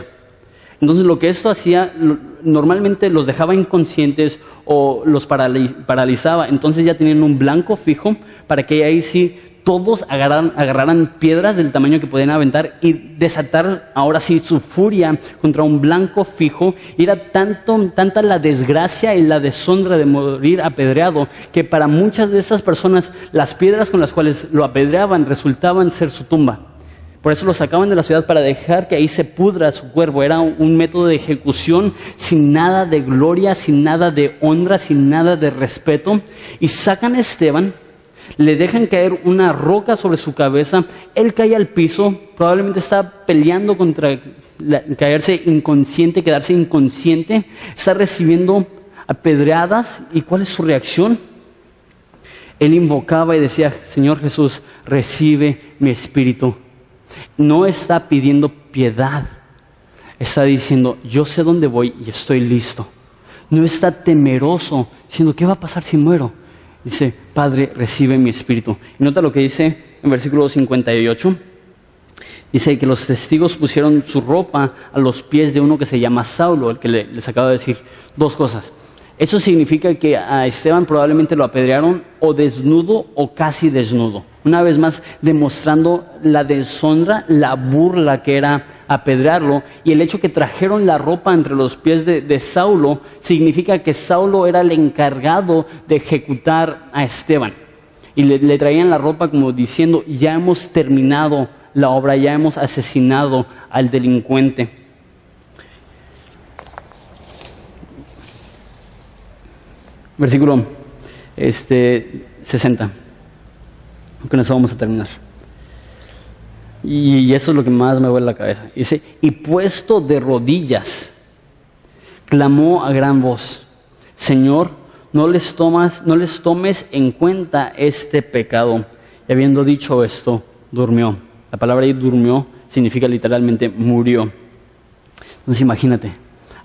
Entonces lo que esto hacía, normalmente los dejaba inconscientes o los paralizaba, entonces ya tenían un blanco fijo para que ahí sí todos agarraran, piedras del tamaño que podían aventar y desatar ahora sí su furia contra un blanco fijo. Era tanto, tanta la desgracia y la deshonra de morir apedreado que para muchas de esas personas las piedras con las cuales lo apedreaban resultaban ser su tumba. Por eso lo sacaban de la ciudad para dejar que ahí se pudra su cuerpo. Era un método de ejecución sin nada de gloria, sin nada de honra, sin nada de respeto. Y sacan a Esteban le dejan caer una roca sobre su cabeza, él cae al piso, probablemente está peleando contra caerse inconsciente, quedarse inconsciente, está recibiendo apedreadas y ¿cuál es su reacción? Él invocaba y decía, Señor Jesús, recibe mi espíritu. No está pidiendo piedad, está diciendo, yo sé dónde voy y estoy listo. No está temeroso, diciendo, ¿qué va a pasar si muero? Dice, Padre, recibe mi espíritu. Y nota lo que dice en versículo 58. Dice que los testigos pusieron su ropa a los pies de uno que se llama Saulo, el que les acabo de decir dos cosas. Eso significa que a Esteban probablemente lo apedrearon o desnudo o casi desnudo. Una vez más demostrando la deshonra, la burla que era apedrearlo y el hecho que trajeron la ropa entre los pies de, Saulo significa que Saulo era el encargado de ejecutar a Esteban. Y le, le traían la ropa como diciendo, ya hemos terminado la obra, ya hemos asesinado al delincuente. Versículo este, 60. Con eso vamos a terminar. Y eso es lo que más me vuelve la cabeza. Dice, y puesto de rodillas, clamó a gran voz, Señor, no les, tomas, no les tomes en cuenta este pecado. Y habiendo dicho esto, durmió. La palabra ahí durmió significa literalmente murió. Entonces imagínate,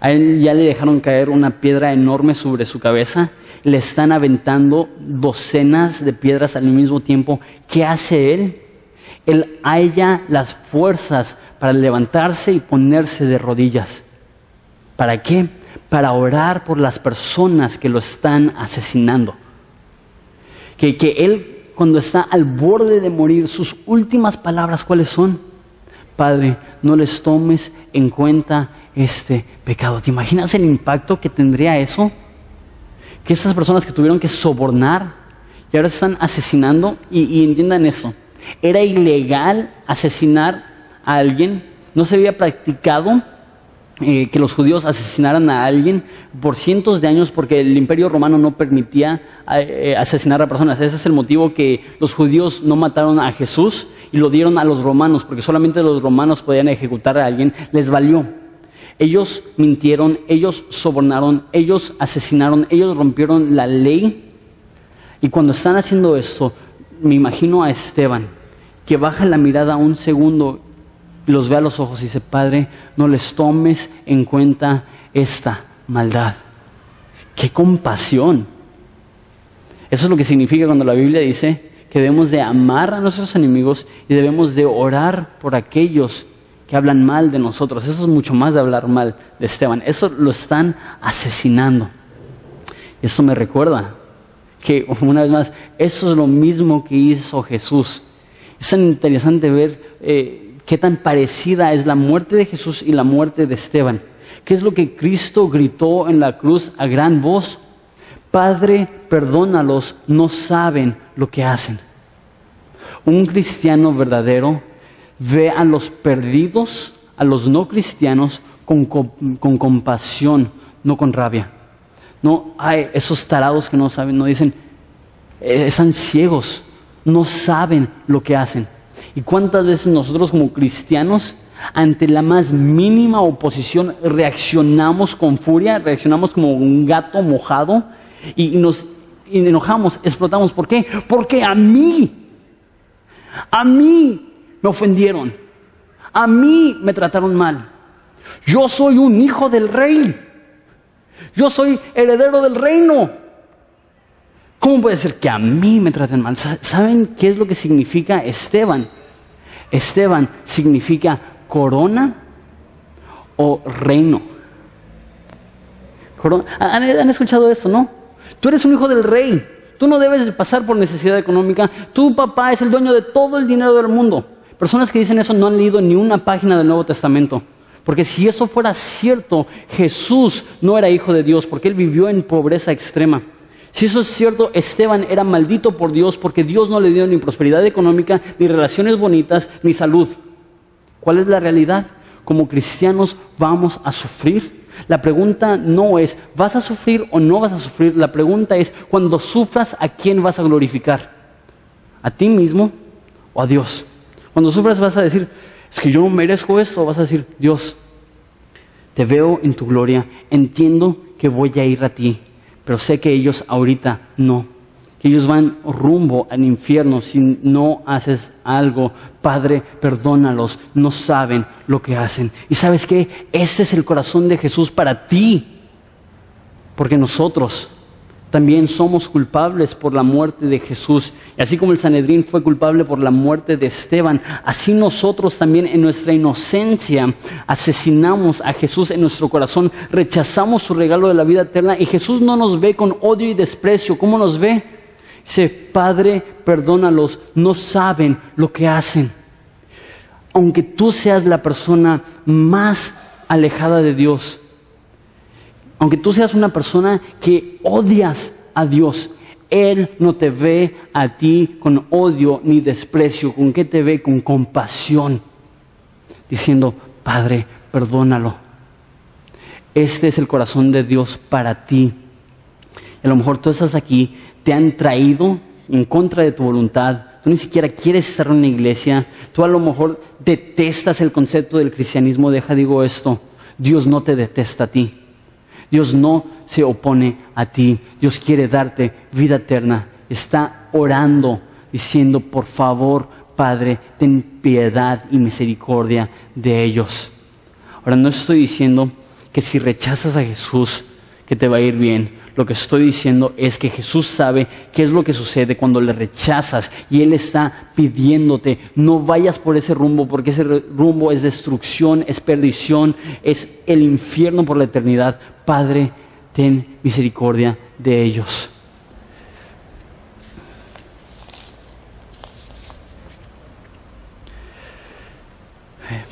a él ya le dejaron caer una piedra enorme sobre su cabeza, le están aventando docenas de piedras al mismo tiempo. ¿Qué hace él? Él halla las fuerzas para levantarse y ponerse de rodillas. ¿Para qué? Para orar por las personas que lo están asesinando. Que, que él, cuando está al borde de morir, sus últimas palabras, ¿cuáles son? Padre, no les tomes en cuenta este pecado. ¿Te imaginas el impacto que tendría eso? Que esas personas que tuvieron que sobornar y ahora están asesinando, y, entiendan esto, era ilegal asesinar a alguien, no se había practicado eh, que los judíos asesinaran a alguien por cientos de años porque el imperio romano no permitía eh, asesinar a personas. Ese es el motivo que los judíos no mataron a Jesús y lo dieron a los romanos, porque solamente los romanos podían ejecutar a alguien, les valió. Ellos mintieron, ellos sobornaron, ellos asesinaron, ellos rompieron la ley. Y cuando están haciendo esto, me imagino a Esteban, que baja la mirada un segundo, los ve a los ojos y dice, Padre, no les tomes en cuenta esta maldad. ¡Qué compasión! Eso es lo que significa cuando la Biblia dice que debemos de amar a nuestros enemigos y debemos de orar por aquellos hablan mal de nosotros. Eso es mucho más de hablar mal de Esteban. Eso lo están asesinando. Esto me recuerda que, una vez más, eso es lo mismo que hizo Jesús. Es tan interesante ver eh, qué tan parecida es la muerte de Jesús y la muerte de Esteban. ¿Qué es lo que Cristo gritó en la cruz a gran voz? Padre, perdónalos, no saben lo que hacen. Un cristiano verdadero ve a los perdidos, a los no cristianos, con, compasión, no con rabia. No, hay esos tarados que no saben, no dicen, eh, están ciegos, no saben lo que hacen. ¿Y cuántas veces nosotros como cristianos, ante la más mínima oposición, reaccionamos con furia, reaccionamos como un gato mojado y, nos enojamos, explotamos? ¿Por qué? Porque a mí, a mí me ofendieron. A mí me trataron mal. Yo soy un hijo del rey. Yo soy heredero del reino. ¿Cómo puede ser que a mí me traten mal? ¿Saben qué es lo que significa Esteban? Esteban significa corona o reino. ¿Han, escuchado esto, no? Tú eres un hijo del rey. Tú no debes pasar por necesidad económica. Tu papá es el dueño de todo el dinero del mundo. Personas que dicen eso no han leído ni una página del Nuevo Testamento. Porque si eso fuera cierto, Jesús no era hijo de Dios, porque él vivió en pobreza extrema. Si eso es cierto, Esteban era maldito por Dios porque Dios no le dio ni prosperidad económica, ni relaciones bonitas, ni salud. ¿Cuál es la realidad? Como cristianos vamos a sufrir. La pregunta no es, ¿vas a sufrir o no vas a sufrir? La pregunta es, cuando sufras, ¿a quién vas a glorificar? ¿A ti mismo o a Dios? Cuando sufras vas a decir, es que yo no merezco esto, vas a decir, Dios, te veo en tu gloria, entiendo que voy a ir a ti, pero sé que ellos ahorita no, que ellos van rumbo al infierno si no haces algo. Padre, perdónalos, no saben lo que hacen. Y sabes qué, ese es el corazón de Jesús para ti, porque nosotros también somos culpables por la muerte de Jesús. Y así como el Sanedrín fue culpable por la muerte de Esteban, así nosotros también en nuestra inocencia asesinamos a Jesús en nuestro corazón, rechazamos su regalo de la vida eterna y Jesús no nos ve con odio y desprecio. ¿Cómo nos ve? Dice, Padre, perdónalos, no saben lo que hacen. Aunque tú seas la persona más alejada de Dios, aunque tú seas una persona que odias a Dios, Él no te ve a ti con odio ni desprecio, con qué te ve con compasión, diciendo, Padre, perdónalo. Este es el corazón de Dios para ti. a lo mejor tú estás aquí, te han traído en contra de tu voluntad, tú ni siquiera quieres estar en una iglesia, tú a lo mejor detestas el concepto del cristianismo, deja digo esto, Dios no te detesta a ti. Dios no se opone a ti. Dios quiere darte vida eterna. Está orando, diciendo, por favor, Padre, ten piedad y misericordia de ellos. Ahora, no estoy diciendo que si rechazas a Jesús, que te va a ir bien. Lo que estoy diciendo es que Jesús sabe qué es lo que sucede cuando le rechazas y Él está pidiéndote, no vayas por ese rumbo porque ese rumbo es destrucción, es perdición, es el infierno por la eternidad. Padre, ten misericordia de ellos.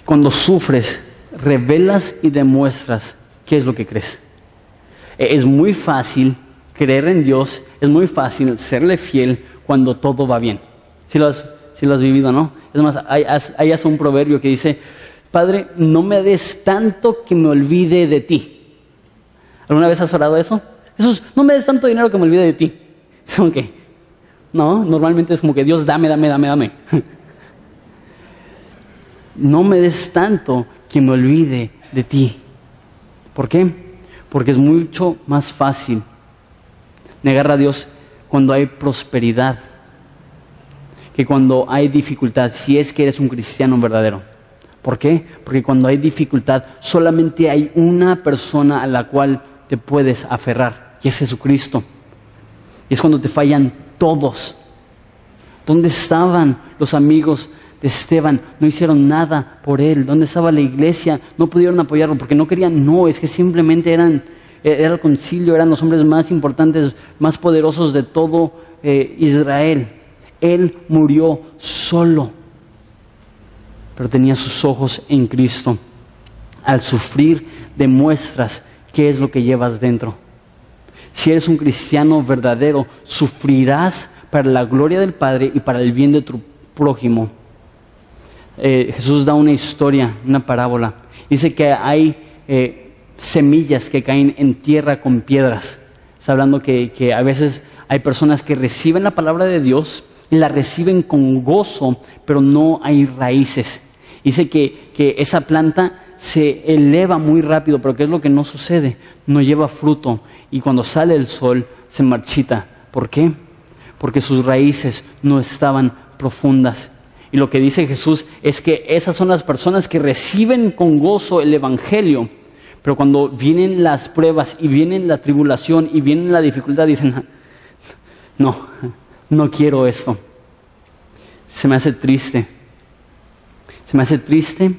Cuando sufres, revelas y demuestras qué es lo que crees. Es muy fácil creer en Dios, es muy fácil serle fiel cuando todo va bien. Si lo has, si lo has vivido, ¿no? Es más, hay, hay un proverbio que dice, Padre, no me des tanto que me olvide de ti. ¿Alguna vez has orado eso? Jesús, no me des tanto dinero que me olvide de ti. ¿Son qué? No, normalmente es como que Dios dame, dame, dame, dame. no me des tanto que me olvide de ti. ¿Por qué? Porque es mucho más fácil negar a Dios cuando hay prosperidad que cuando hay dificultad, si es que eres un cristiano verdadero. ¿Por qué? Porque cuando hay dificultad solamente hay una persona a la cual te puedes aferrar, y es Jesucristo. Y es cuando te fallan todos. ¿Dónde estaban los amigos de Esteban? No hicieron nada por él. ¿Dónde estaba la iglesia? No pudieron apoyarlo porque no querían. No, es que simplemente eran, era el concilio, eran los hombres más importantes, más poderosos de todo eh, Israel. Él murió solo, pero tenía sus ojos en Cristo. Al sufrir demuestras qué es lo que llevas dentro. Si eres un cristiano verdadero, sufrirás para la gloria del Padre y para el bien de tu prójimo. Eh, Jesús da una historia, una parábola. Dice que hay eh, semillas que caen en tierra con piedras. Está hablando que, que a veces hay personas que reciben la palabra de Dios y la reciben con gozo, pero no hay raíces. Dice que, que esa planta se eleva muy rápido, pero ¿qué es lo que no sucede? No lleva fruto y cuando sale el sol se marchita. ¿Por qué? Porque sus raíces no estaban profundas. Y lo que dice Jesús es que esas son las personas que reciben con gozo el Evangelio, pero cuando vienen las pruebas y vienen la tribulación y vienen la dificultad, dicen, no, no quiero esto. Se me hace triste. Se me hace triste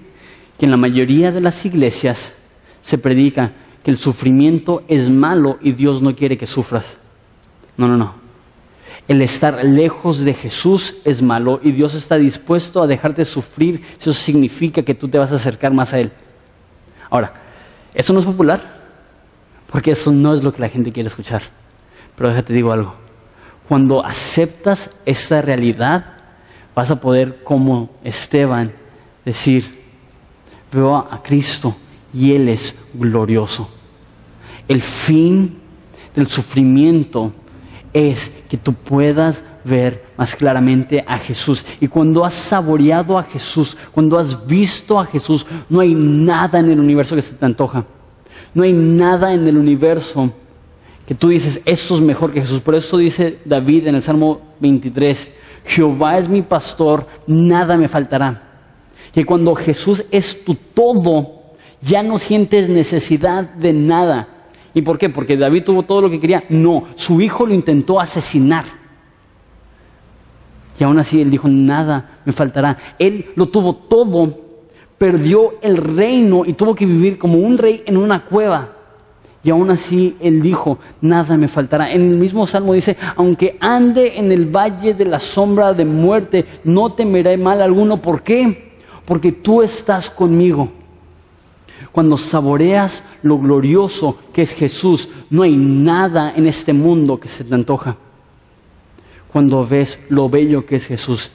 que en la mayoría de las iglesias se predica que el sufrimiento es malo y Dios no quiere que sufras. No, no, no. El estar lejos de Jesús es malo y Dios está dispuesto a dejarte sufrir si eso significa que tú te vas a acercar más a Él. Ahora, eso no es popular, porque eso no es lo que la gente quiere escuchar. Pero déjate digo algo. Cuando aceptas esta realidad, vas a poder, como Esteban, decir, veo a Cristo y Él es glorioso. El fin del sufrimiento es que tú puedas ver más claramente a Jesús. Y cuando has saboreado a Jesús, cuando has visto a Jesús, no hay nada en el universo que se te antoja. No hay nada en el universo que tú dices, esto es mejor que Jesús. Por eso dice David en el Salmo 23, Jehová es mi pastor, nada me faltará. Que cuando Jesús es tu todo, ya no sientes necesidad de nada. ¿Y por qué? Porque David tuvo todo lo que quería. No, su hijo lo intentó asesinar. Y aún así él dijo, nada me faltará. Él lo tuvo todo, perdió el reino y tuvo que vivir como un rey en una cueva. Y aún así él dijo, nada me faltará. En el mismo salmo dice, aunque ande en el valle de la sombra de muerte, no temeré mal alguno. ¿Por qué? Porque tú estás conmigo. Cuando saboreas lo glorioso que es Jesús, no hay nada en este mundo que se te antoja. Cuando ves lo bello que es Jesús,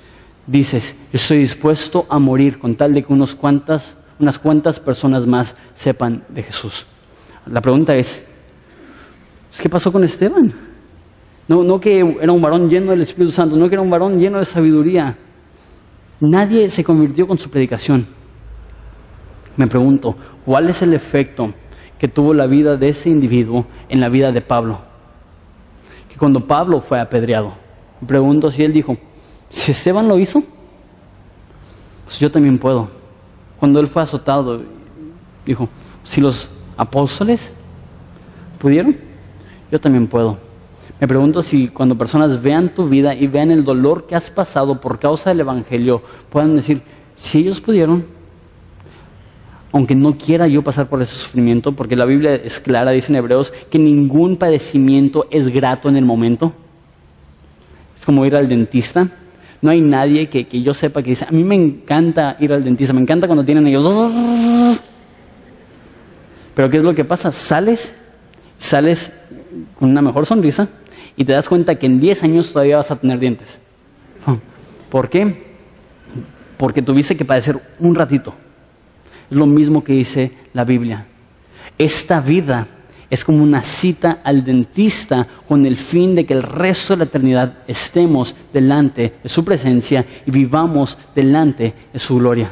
dices, estoy dispuesto a morir con tal de que unas cuantas, unas cuantas personas más sepan de Jesús. La pregunta es, ¿qué pasó con Esteban? No, no que era un varón lleno del Espíritu Santo, no que era un varón lleno de sabiduría. Nadie se convirtió con su predicación me pregunto, ¿cuál es el efecto que tuvo la vida de ese individuo en la vida de Pablo? Que cuando Pablo fue apedreado, me pregunto si él dijo, si Esteban lo hizo, pues yo también puedo. Cuando él fue azotado, dijo, si los apóstoles pudieron, yo también puedo. Me pregunto si cuando personas vean tu vida y vean el dolor que has pasado por causa del Evangelio, puedan decir, si ellos pudieron, aunque no quiera yo pasar por ese sufrimiento, porque la Biblia es clara, dice en Hebreos, que ningún padecimiento es grato en el momento. Es como ir al dentista. No hay nadie que, yo sepa que dice, a mí me encanta ir al dentista, me encanta cuando tienen ellos. Pero ¿qué es lo que pasa? Sales, sales con una mejor sonrisa y te das cuenta que en 10 años todavía vas a tener dientes. ¿Por qué? Porque tuviste que padecer un ratito. Es lo mismo que dice la Biblia. Esta vida es como una cita al dentista con el fin de que el resto de la eternidad estemos delante de su presencia y vivamos delante de su gloria.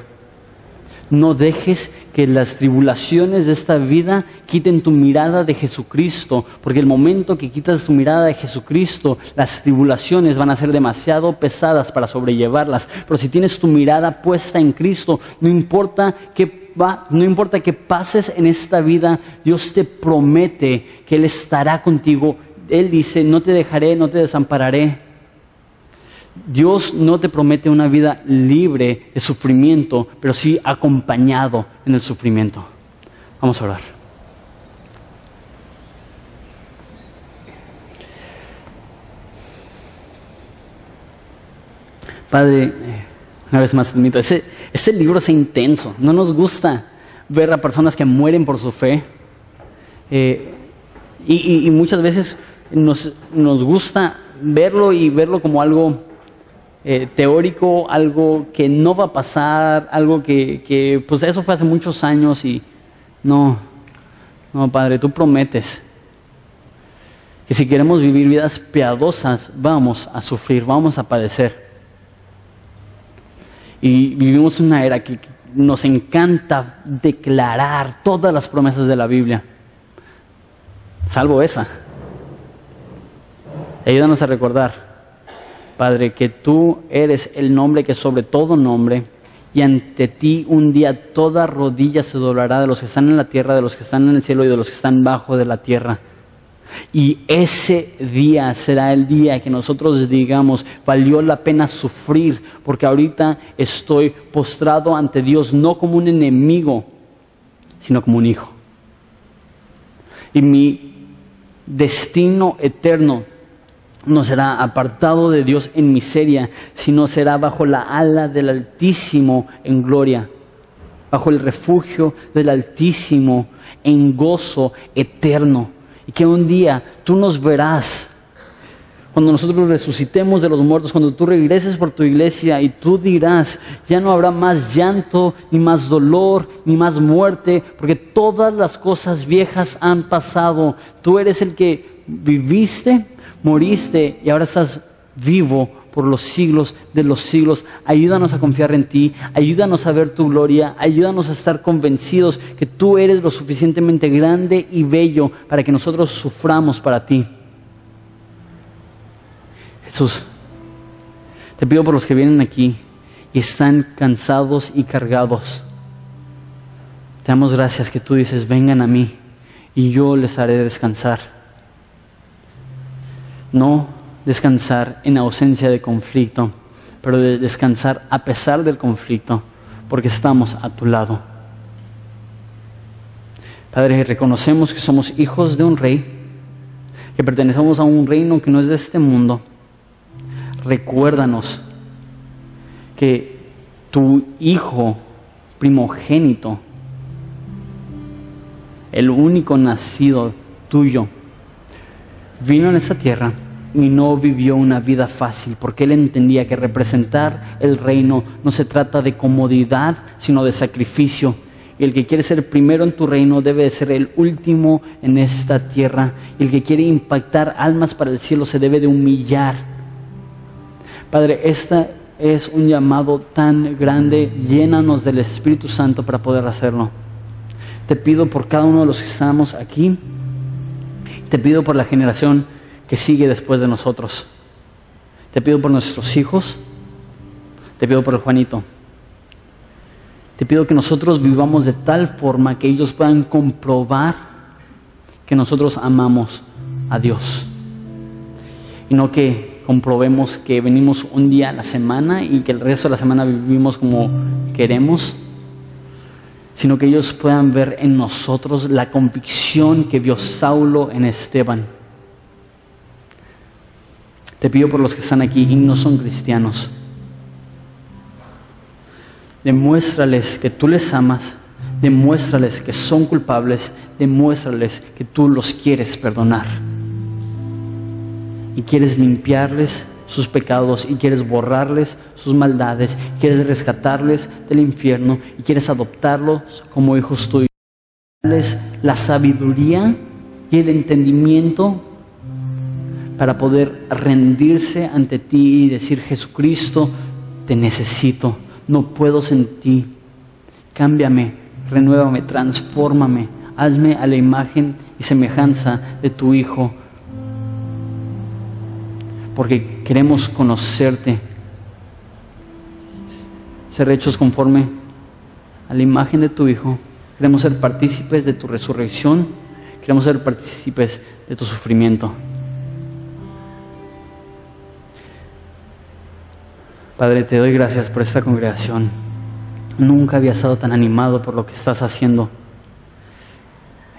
No dejes que las tribulaciones de esta vida quiten tu mirada de Jesucristo, porque el momento que quitas tu mirada de Jesucristo, las tribulaciones van a ser demasiado pesadas para sobrellevarlas. Pero si tienes tu mirada puesta en Cristo, no importa qué no importa qué pases en esta vida, Dios te promete que Él estará contigo. Él dice, no te dejaré, no te desampararé. Dios no te promete una vida libre de sufrimiento, pero sí acompañado en el sufrimiento. Vamos a orar. Padre, una vez más, permito, ese, este libro es intenso. No nos gusta ver a personas que mueren por su fe. Eh, y, muchas veces nos, gusta verlo y verlo como algo eh, teórico, algo que no va a pasar, algo que, que, pues eso fue hace muchos años y no, no, Padre, tú prometes que si queremos vivir vidas piadosas, vamos a sufrir, vamos a padecer. Y vivimos una era que nos encanta declarar todas las promesas de la Biblia, salvo esa. Ayúdanos a recordar, Padre, que tú eres el nombre que sobre todo nombre, y ante ti un día toda rodilla se doblará de los que están en la tierra, de los que están en el cielo y de los que están bajo de la tierra. Y ese día será el día que nosotros digamos, valió la pena sufrir, porque ahorita estoy postrado ante Dios no como un enemigo, sino como un hijo. Y mi destino eterno no será apartado de Dios en miseria, sino será bajo la ala del Altísimo en gloria, bajo el refugio del Altísimo en gozo eterno. Y que un día tú nos verás cuando nosotros resucitemos de los muertos, cuando tú regreses por tu iglesia y tú dirás, ya no habrá más llanto, ni más dolor, ni más muerte, porque todas las cosas viejas han pasado. Tú eres el que viviste, moriste y ahora estás vivo por los siglos de los siglos. Ayúdanos a confiar en ti, ayúdanos a ver tu gloria, ayúdanos a estar convencidos que tú eres lo suficientemente grande y bello para que nosotros suframos para ti. Jesús, te pido por los que vienen aquí y están cansados y cargados. Te damos gracias que tú dices, vengan a mí y yo les haré descansar. No descansar en ausencia de conflicto, pero de descansar a pesar del conflicto, porque estamos a tu lado. Padre, reconocemos que somos hijos de un rey, que pertenecemos a un reino que no es de este mundo recuérdanos que tu Hijo primogénito, el único nacido tuyo, vino en esta tierra y no vivió una vida fácil, porque él entendía que representar el reino no se trata de comodidad, sino de sacrificio. Y el que quiere ser primero en tu reino debe ser el último en esta tierra. Y el que quiere impactar almas para el cielo se debe de humillar Padre, este es un llamado tan grande, llénanos del Espíritu Santo para poder hacerlo. Te pido por cada uno de los que estamos aquí, te pido por la generación que sigue después de nosotros, te pido por nuestros hijos, te pido por el Juanito. Te pido que nosotros vivamos de tal forma que ellos puedan comprobar que nosotros amamos a Dios. Y no que comprobemos que venimos un día a la semana y que el resto de la semana vivimos como queremos, sino que ellos puedan ver en nosotros la convicción que vio Saulo en Esteban. Te pido por los que están aquí y no son cristianos. Demuéstrales que tú les amas, demuéstrales que son culpables, demuéstrales que tú los quieres perdonar y quieres limpiarles sus pecados y quieres borrarles sus maldades, quieres rescatarles del infierno y quieres adoptarlos como hijos tuyos. La sabiduría y el entendimiento para poder rendirse ante ti y decir, Jesucristo, te necesito, no puedo sin ti. Cámbiame, renuévame, transfórmame, hazme a la imagen y semejanza de tu Hijo porque queremos conocerte, ser hechos conforme a la imagen de tu Hijo, queremos ser partícipes de tu resurrección, queremos ser partícipes de tu sufrimiento. Padre, te doy gracias por esta congregación. Nunca había estado tan animado por lo que estás haciendo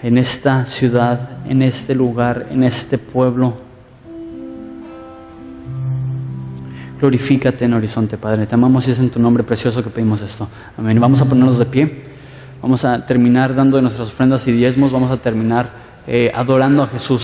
en esta ciudad, en este lugar, en este pueblo. Glorifícate en Horizonte, Padre. Te amamos y es en tu nombre precioso que pedimos esto. Amén. Vamos a ponernos de pie. Vamos a terminar dando nuestras ofrendas y diezmos. Vamos a terminar eh, adorando a Jesús.